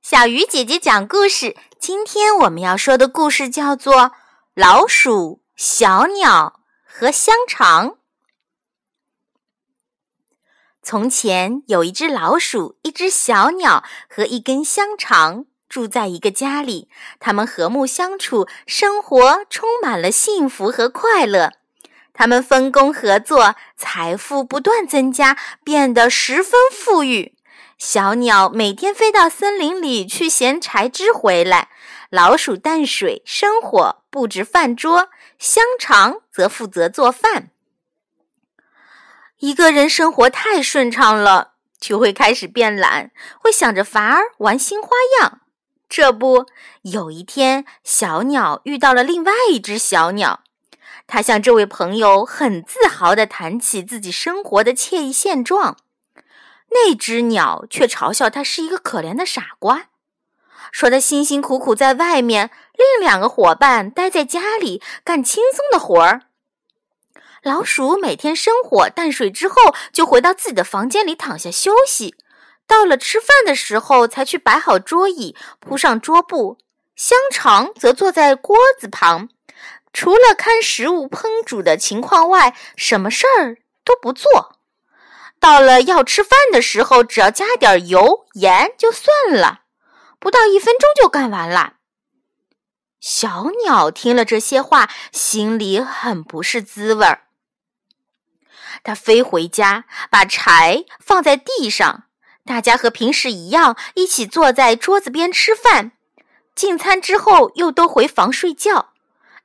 小鱼姐姐讲故事。今天我们要说的故事叫做《老鼠、小鸟和香肠》。从前有一只老鼠、一只小鸟和一根香肠住在一个家里，他们和睦相处，生活充满了幸福和快乐。他们分工合作，财富不断增加，变得十分富裕。小鸟每天飞到森林里去衔柴枝回来，老鼠担水生火布置饭桌，香肠则负责做饭。一个人生活太顺畅了，就会开始变懒，会想着法儿玩新花样。这不，有一天，小鸟遇到了另外一只小鸟，它向这位朋友很自豪地谈起自己生活的惬意现状。那只鸟却嘲笑他是一个可怜的傻瓜，说他辛辛苦苦在外面，另两个伙伴待在家里干轻松的活儿。老鼠每天生火淡水之后，就回到自己的房间里躺下休息，到了吃饭的时候才去摆好桌椅，铺上桌布。香肠则坐在锅子旁，除了看食物烹煮的情况外，什么事儿都不做。到了要吃饭的时候，只要加点油盐就算了，不到一分钟就干完了。小鸟听了这些话，心里很不是滋味儿。它飞回家，把柴放在地上，大家和平时一样，一起坐在桌子边吃饭。进餐之后，又都回房睡觉，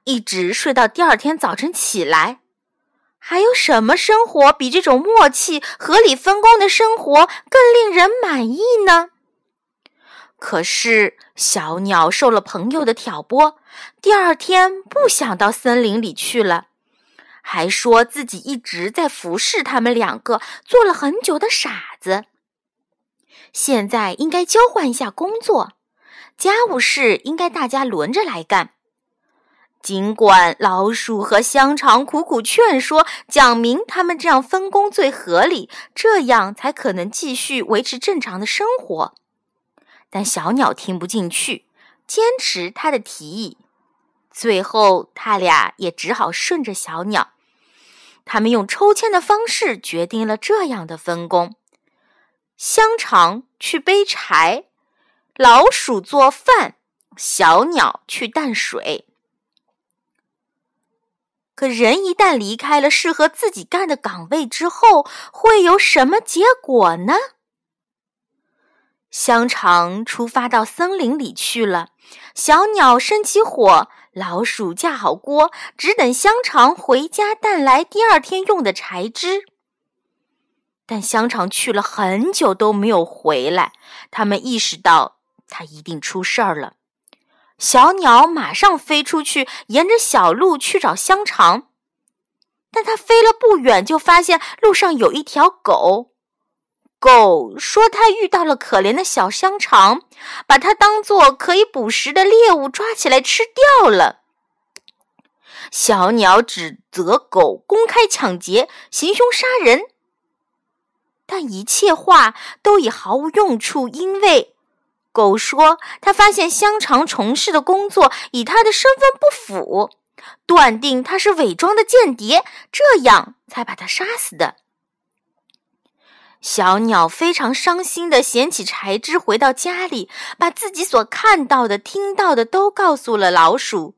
一直睡到第二天早晨起来。还有什么生活比这种默契、合理分工的生活更令人满意呢？可是小鸟受了朋友的挑拨，第二天不想到森林里去了，还说自己一直在服侍他们两个，做了很久的傻子。现在应该交换一下工作，家务事应该大家轮着来干。尽管老鼠和香肠苦苦劝说，讲明他们这样分工最合理，这样才可能继续维持正常的生活，但小鸟听不进去，坚持他的提议。最后，他俩也只好顺着小鸟。他们用抽签的方式决定了这样的分工：香肠去背柴，老鼠做饭，小鸟去担水。可人一旦离开了适合自己干的岗位之后，会有什么结果呢？香肠出发到森林里去了，小鸟生起火，老鼠架好锅，只等香肠回家带来第二天用的柴枝。但香肠去了很久都没有回来，他们意识到他一定出事儿了。小鸟马上飞出去，沿着小路去找香肠。但它飞了不远，就发现路上有一条狗。狗说：“它遇到了可怜的小香肠，把它当做可以捕食的猎物抓起来吃掉了。”小鸟指责狗公开抢劫、行凶杀人，但一切话都已毫无用处，因为。狗说：“他发现香肠从事的工作与他的身份不符，断定他是伪装的间谍，这样才把他杀死的。”小鸟非常伤心的捡起柴枝，回到家里，把自己所看到的、听到的都告诉了老鼠。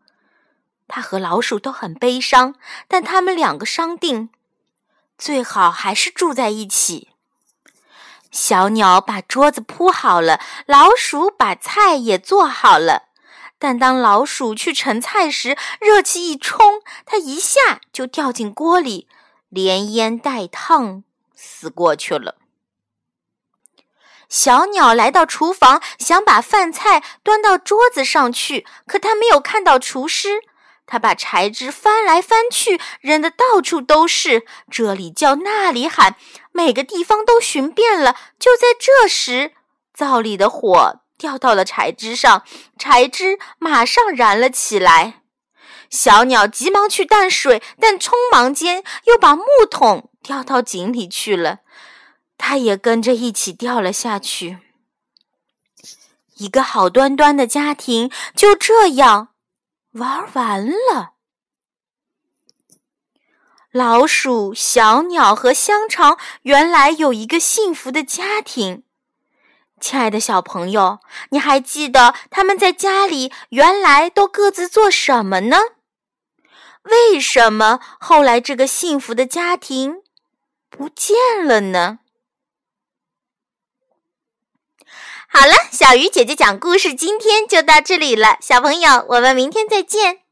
它和老鼠都很悲伤，但他们两个商定，最好还是住在一起。小鸟把桌子铺好了，老鼠把菜也做好了。但当老鼠去盛菜时，热气一冲，它一下就掉进锅里，连烟带烫，死过去了。小鸟来到厨房，想把饭菜端到桌子上去，可它没有看到厨师。他把柴枝翻来翻去，扔得到处都是，这里叫那里喊，每个地方都寻遍了。就在这时，灶里的火掉到了柴枝上，柴枝马上燃了起来。小鸟急忙去担水，但匆忙间又把木桶掉到井里去了，它也跟着一起掉了下去。一个好端端的家庭就这样玩完了。老鼠、小鸟和香肠原来有一个幸福的家庭。亲爱的小朋友，你还记得他们在家里原来都各自做什么呢？为什么后来这个幸福的家庭不见了呢？好了，小鱼姐姐讲故事今天就到这里了，小朋友，我们明天再见。